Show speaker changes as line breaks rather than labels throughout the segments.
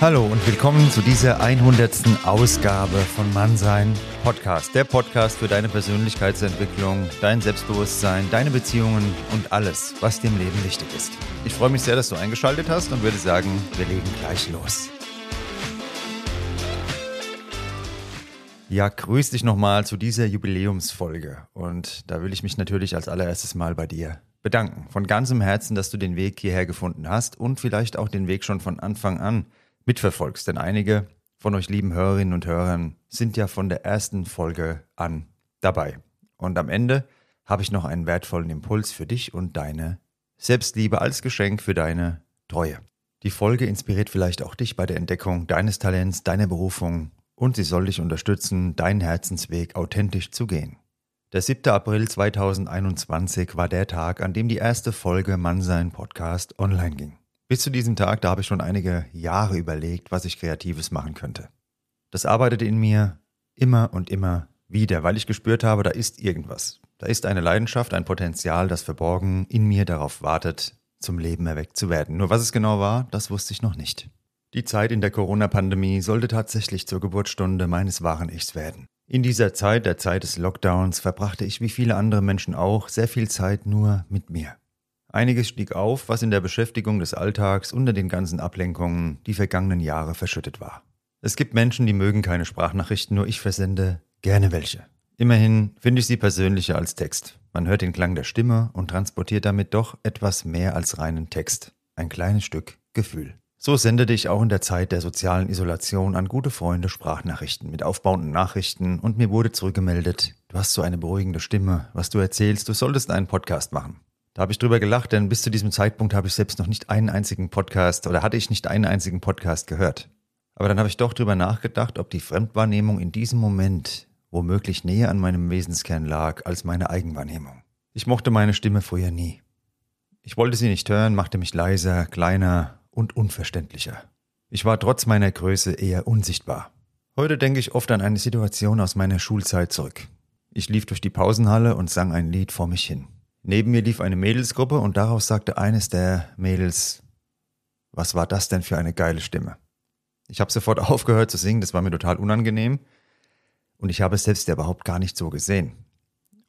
Hallo und willkommen zu dieser 100. Ausgabe von Mannsein Podcast. Der Podcast für deine Persönlichkeitsentwicklung, dein Selbstbewusstsein, deine Beziehungen und alles, was dir im Leben wichtig ist. Ich freue mich sehr, dass du eingeschaltet hast und würde sagen, wir legen gleich los. Ja, grüß dich nochmal zu dieser Jubiläumsfolge. Und da will ich mich natürlich als allererstes mal bei dir bedanken. Von ganzem Herzen, dass du den Weg hierher gefunden hast und vielleicht auch den Weg schon von Anfang an mitverfolgst. Denn einige von euch lieben Hörerinnen und Hörern sind ja von der ersten Folge an dabei. Und am Ende habe ich noch einen wertvollen Impuls für dich und deine Selbstliebe als Geschenk für deine Treue. Die Folge inspiriert vielleicht auch dich bei der Entdeckung deines Talents, deiner Berufung und sie soll dich unterstützen, deinen Herzensweg authentisch zu gehen. Der 7. April 2021 war der Tag, an dem die erste Folge Mannsein Podcast online ging. Bis zu diesem Tag, da habe ich schon einige Jahre überlegt, was ich Kreatives machen könnte. Das arbeitete in mir immer und immer wieder, weil ich gespürt habe, da ist irgendwas. Da ist eine Leidenschaft, ein Potenzial, das verborgen in mir darauf wartet, zum Leben erweckt zu werden. Nur was es genau war, das wusste ich noch nicht. Die Zeit in der Corona-Pandemie sollte tatsächlich zur Geburtsstunde meines wahren Ichs werden. In dieser Zeit, der Zeit des Lockdowns, verbrachte ich wie viele andere Menschen auch sehr viel Zeit nur mit mir. Einiges stieg auf, was in der Beschäftigung des Alltags unter den ganzen Ablenkungen die vergangenen Jahre verschüttet war. Es gibt Menschen, die mögen keine Sprachnachrichten, nur ich versende gerne welche. Immerhin finde ich sie persönlicher als Text. Man hört den Klang der Stimme und transportiert damit doch etwas mehr als reinen Text. Ein kleines Stück Gefühl. So sendete ich auch in der Zeit der sozialen Isolation an gute Freunde Sprachnachrichten mit aufbauenden Nachrichten und mir wurde zurückgemeldet, du hast so eine beruhigende Stimme, was du erzählst, du solltest einen Podcast machen. Da habe ich drüber gelacht, denn bis zu diesem Zeitpunkt habe ich selbst noch nicht einen einzigen Podcast oder hatte ich nicht einen einzigen Podcast gehört. Aber dann habe ich doch drüber nachgedacht, ob die Fremdwahrnehmung in diesem Moment womöglich näher an meinem Wesenskern lag als meine Eigenwahrnehmung. Ich mochte meine Stimme früher nie. Ich wollte sie nicht hören, machte mich leiser, kleiner und unverständlicher. Ich war trotz meiner Größe eher unsichtbar. Heute denke ich oft an eine Situation aus meiner Schulzeit zurück. Ich lief durch die Pausenhalle und sang ein Lied vor mich hin. Neben mir lief eine Mädelsgruppe und daraus sagte eines der Mädels, was war das denn für eine geile Stimme? Ich habe sofort aufgehört zu singen, das war mir total unangenehm und ich habe es selbst ja überhaupt gar nicht so gesehen.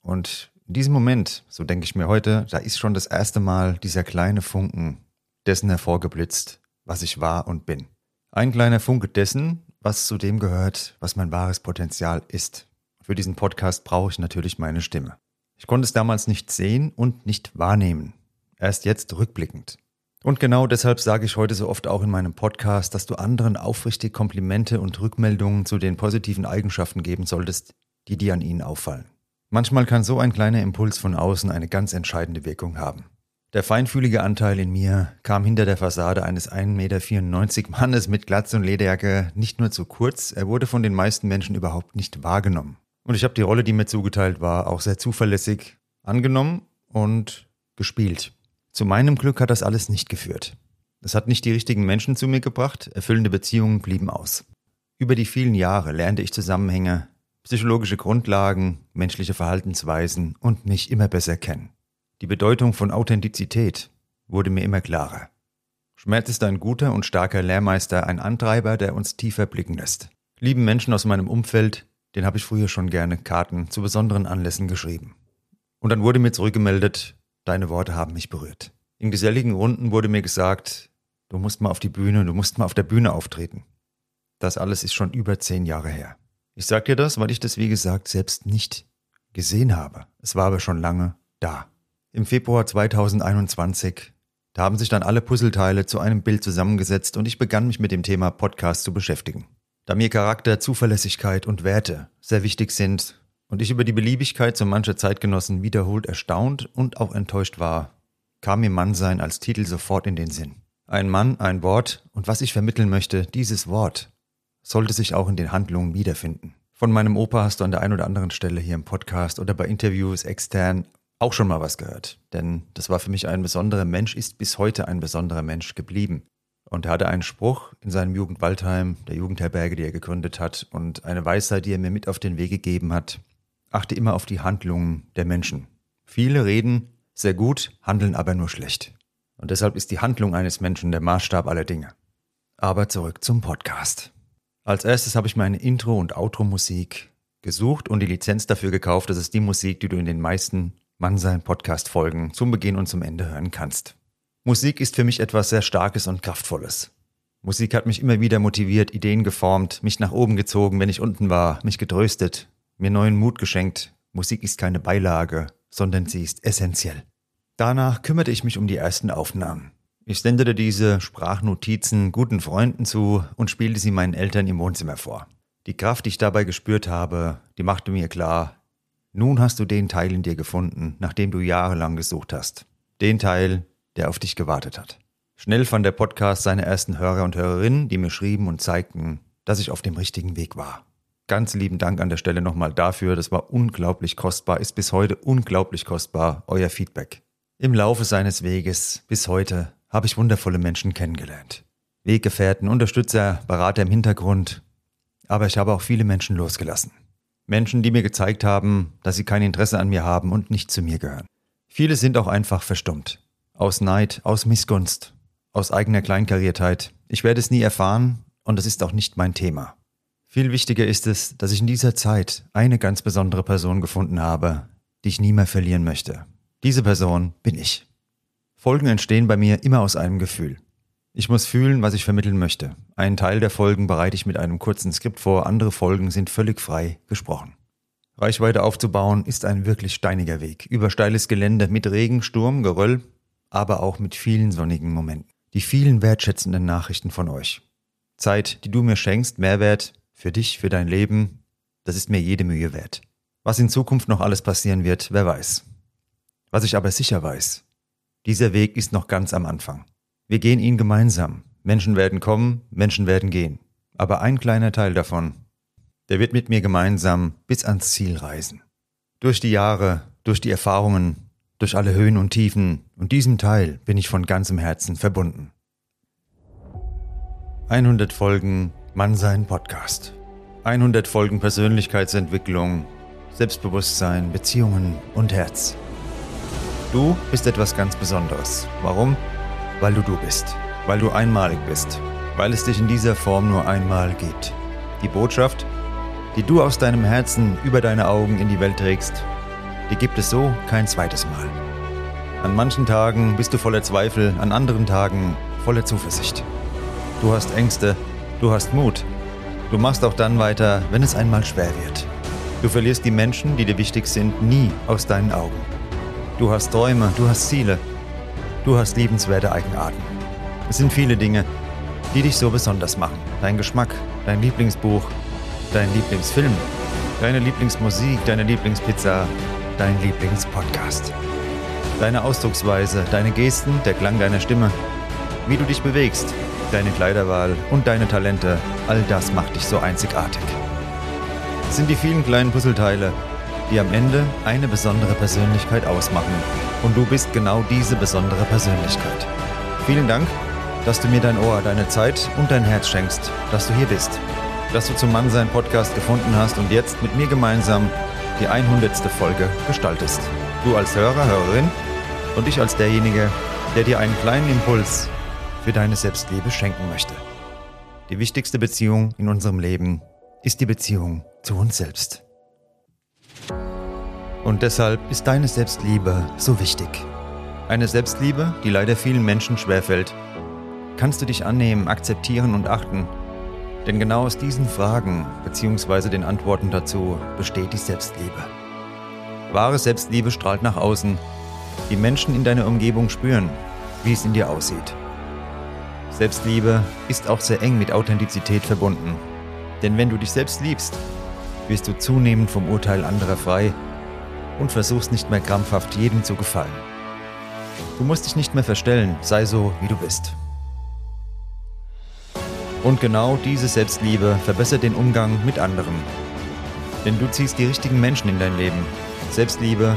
Und in diesem Moment, so denke ich mir heute, da ist schon das erste Mal dieser kleine Funken dessen hervorgeblitzt, was ich war und bin. Ein kleiner Funke dessen, was zu dem gehört, was mein wahres Potenzial ist. Für diesen Podcast brauche ich natürlich meine Stimme. Ich konnte es damals nicht sehen und nicht wahrnehmen. Erst jetzt rückblickend. Und genau deshalb sage ich heute so oft auch in meinem Podcast, dass du anderen aufrichtig Komplimente und Rückmeldungen zu den positiven Eigenschaften geben solltest, die dir an ihnen auffallen. Manchmal kann so ein kleiner Impuls von außen eine ganz entscheidende Wirkung haben. Der feinfühlige Anteil in mir kam hinter der Fassade eines 1,94 Meter Mannes mit Glatze und Lederjacke nicht nur zu kurz, er wurde von den meisten Menschen überhaupt nicht wahrgenommen. Und ich habe die Rolle, die mir zugeteilt war, auch sehr zuverlässig angenommen und gespielt. Zu meinem Glück hat das alles nicht geführt. Es hat nicht die richtigen Menschen zu mir gebracht, erfüllende Beziehungen blieben aus. Über die vielen Jahre lernte ich Zusammenhänge, psychologische Grundlagen, menschliche Verhaltensweisen und mich immer besser kennen. Die Bedeutung von Authentizität wurde mir immer klarer. Schmerz ist ein guter und starker Lehrmeister, ein Antreiber, der uns tiefer blicken lässt. Lieben Menschen aus meinem Umfeld, den habe ich früher schon gerne Karten zu besonderen Anlässen geschrieben. Und dann wurde mir zurückgemeldet, deine Worte haben mich berührt. In geselligen Runden wurde mir gesagt, du musst mal auf die Bühne, du musst mal auf der Bühne auftreten. Das alles ist schon über zehn Jahre her. Ich sag dir das, weil ich das, wie gesagt, selbst nicht gesehen habe. Es war aber schon lange da. Im Februar 2021, da haben sich dann alle Puzzleteile zu einem Bild zusammengesetzt und ich begann mich mit dem Thema Podcast zu beschäftigen. Da mir Charakter, Zuverlässigkeit und Werte sehr wichtig sind und ich über die Beliebigkeit so mancher Zeitgenossen wiederholt erstaunt und auch enttäuscht war, kam mir Mannsein als Titel sofort in den Sinn. Ein Mann, ein Wort und was ich vermitteln möchte, dieses Wort, sollte sich auch in den Handlungen wiederfinden. Von meinem Opa hast du an der einen oder anderen Stelle hier im Podcast oder bei Interviews extern auch schon mal was gehört. Denn das war für mich ein besonderer Mensch, ist bis heute ein besonderer Mensch geblieben. Und er hatte einen Spruch in seinem Jugendwaldheim, der Jugendherberge, die er gegründet hat, und eine Weisheit, die er mir mit auf den Weg gegeben hat. Achte immer auf die Handlungen der Menschen. Viele reden sehr gut, handeln aber nur schlecht. Und deshalb ist die Handlung eines Menschen der Maßstab aller Dinge. Aber zurück zum Podcast. Als erstes habe ich meine Intro- und Outro-Musik gesucht und die Lizenz dafür gekauft. Das ist die Musik, die du in den meisten Mannsein Podcast-Folgen zum Beginn und zum Ende hören kannst. Musik ist für mich etwas sehr Starkes und Kraftvolles. Musik hat mich immer wieder motiviert, Ideen geformt, mich nach oben gezogen, wenn ich unten war, mich getröstet, mir neuen Mut geschenkt. Musik ist keine Beilage, sondern sie ist essentiell. Danach kümmerte ich mich um die ersten Aufnahmen. Ich sendete diese Sprachnotizen guten Freunden zu und spielte sie meinen Eltern im Wohnzimmer vor. Die Kraft, die ich dabei gespürt habe, die machte mir klar, nun hast du den Teil in dir gefunden, nach dem du jahrelang gesucht hast. Den Teil, der auf dich gewartet hat. Schnell fand der Podcast seine ersten Hörer und Hörerinnen, die mir schrieben und zeigten, dass ich auf dem richtigen Weg war. Ganz lieben Dank an der Stelle nochmal dafür, das war unglaublich kostbar, ist bis heute unglaublich kostbar, euer Feedback. Im Laufe seines Weges bis heute habe ich wundervolle Menschen kennengelernt. Weggefährten, Unterstützer, Berater im Hintergrund. Aber ich habe auch viele Menschen losgelassen. Menschen, die mir gezeigt haben, dass sie kein Interesse an mir haben und nicht zu mir gehören. Viele sind auch einfach verstummt. Aus Neid, aus Missgunst, aus eigener Kleinkariertheit. Ich werde es nie erfahren und es ist auch nicht mein Thema. Viel wichtiger ist es, dass ich in dieser Zeit eine ganz besondere Person gefunden habe, die ich nie mehr verlieren möchte. Diese Person bin ich. Folgen entstehen bei mir immer aus einem Gefühl. Ich muss fühlen, was ich vermitteln möchte. Einen Teil der Folgen bereite ich mit einem kurzen Skript vor, andere Folgen sind völlig frei gesprochen. Reichweite aufzubauen ist ein wirklich steiniger Weg, über steiles Gelände mit Regen, Sturm, Geröll, aber auch mit vielen sonnigen Momenten. Die vielen wertschätzenden Nachrichten von euch. Zeit, die du mir schenkst, Mehrwert für dich, für dein Leben, das ist mir jede Mühe wert. Was in Zukunft noch alles passieren wird, wer weiß. Was ich aber sicher weiß, dieser Weg ist noch ganz am Anfang. Wir gehen ihn gemeinsam. Menschen werden kommen, Menschen werden gehen. Aber ein kleiner Teil davon, der wird mit mir gemeinsam bis ans Ziel reisen. Durch die Jahre, durch die Erfahrungen, durch alle Höhen und Tiefen und diesem Teil bin ich von ganzem Herzen verbunden. 100 Folgen Mannsein Podcast. 100 Folgen Persönlichkeitsentwicklung, Selbstbewusstsein, Beziehungen und Herz. Du bist etwas ganz Besonderes. Warum? Weil du du bist. Weil du einmalig bist. Weil es dich in dieser Form nur einmal gibt. Die Botschaft, die du aus deinem Herzen über deine Augen in die Welt trägst, die gibt es so kein zweites Mal. An manchen Tagen bist du voller Zweifel, an anderen Tagen voller Zuversicht. Du hast Ängste, du hast Mut. Du machst auch dann weiter, wenn es einmal schwer wird. Du verlierst die Menschen, die dir wichtig sind, nie aus deinen Augen. Du hast Träume, du hast Ziele. Du hast liebenswerte Eigenarten. Es sind viele Dinge, die dich so besonders machen. Dein Geschmack, dein Lieblingsbuch, dein Lieblingsfilm, deine Lieblingsmusik, deine Lieblingspizza, dein Lieblingspodcast. Deine Ausdrucksweise, deine Gesten, der Klang deiner Stimme, wie du dich bewegst, deine Kleiderwahl und deine Talente, all das macht dich so einzigartig. Es sind die vielen kleinen Puzzleteile, die am Ende eine besondere Persönlichkeit ausmachen. Und du bist genau diese besondere Persönlichkeit. Vielen Dank, dass du mir dein Ohr, deine Zeit und dein Herz schenkst, dass du hier bist, dass du zum Mannsein Podcast gefunden hast und jetzt mit mir gemeinsam die 100. Folge gestaltest. Du als Hörer, Hörerin und ich als derjenige, der dir einen kleinen Impuls für deine Selbstliebe schenken möchte. Die wichtigste Beziehung in unserem Leben ist die Beziehung zu uns selbst. Und deshalb ist deine Selbstliebe so wichtig. Eine Selbstliebe, die leider vielen Menschen schwerfällt. Kannst du dich annehmen, akzeptieren und achten? Denn genau aus diesen Fragen bzw. den Antworten dazu besteht die Selbstliebe. Wahre Selbstliebe strahlt nach außen. Die Menschen in deiner Umgebung spüren, wie es in dir aussieht. Selbstliebe ist auch sehr eng mit Authentizität verbunden. Denn wenn du dich selbst liebst, wirst du zunehmend vom Urteil anderer frei und versuchst nicht mehr krampfhaft jedem zu gefallen. Du musst dich nicht mehr verstellen, sei so, wie du bist. Und genau diese Selbstliebe verbessert den Umgang mit anderen. Denn du ziehst die richtigen Menschen in dein Leben. Selbstliebe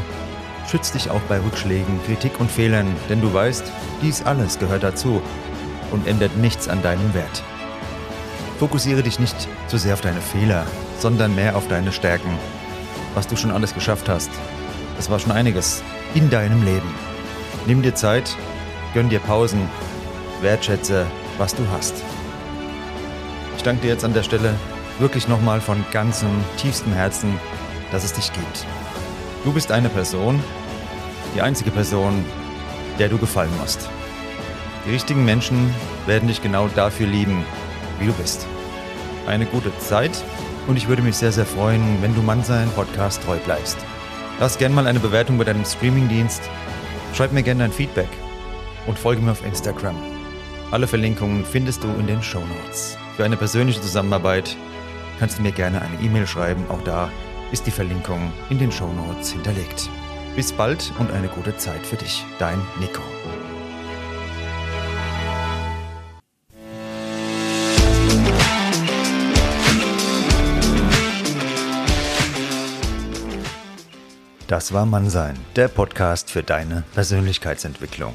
schützt dich auch bei Rückschlägen, Kritik und Fehlern, denn du weißt, dies alles gehört dazu und ändert nichts an deinem Wert. Fokussiere dich nicht zu sehr auf deine Fehler, sondern mehr auf deine Stärken, was du schon alles geschafft hast es war schon einiges in deinem Leben. Nimm dir Zeit, gönn dir Pausen, wertschätze, was du hast. Ich danke dir jetzt an der Stelle wirklich nochmal von ganzem, tiefstem Herzen, dass es dich gibt. Du bist eine Person, die einzige Person, der du gefallen musst. Die richtigen Menschen werden dich genau dafür lieben, wie du bist. Eine gute Zeit und ich würde mich sehr, sehr freuen, wenn du Mannsein Podcast treu bleibst. Lass gerne mal eine Bewertung bei deinem Streamingdienst, schreib mir gerne dein Feedback und folge mir auf Instagram. Alle Verlinkungen findest du in den Show Notes. Für eine persönliche Zusammenarbeit kannst du mir gerne eine E-Mail schreiben, auch da ist die Verlinkung in den Show Notes hinterlegt. Bis bald und eine gute Zeit für dich. Dein Nico. Das war Mannsein, der Podcast für deine Persönlichkeitsentwicklung.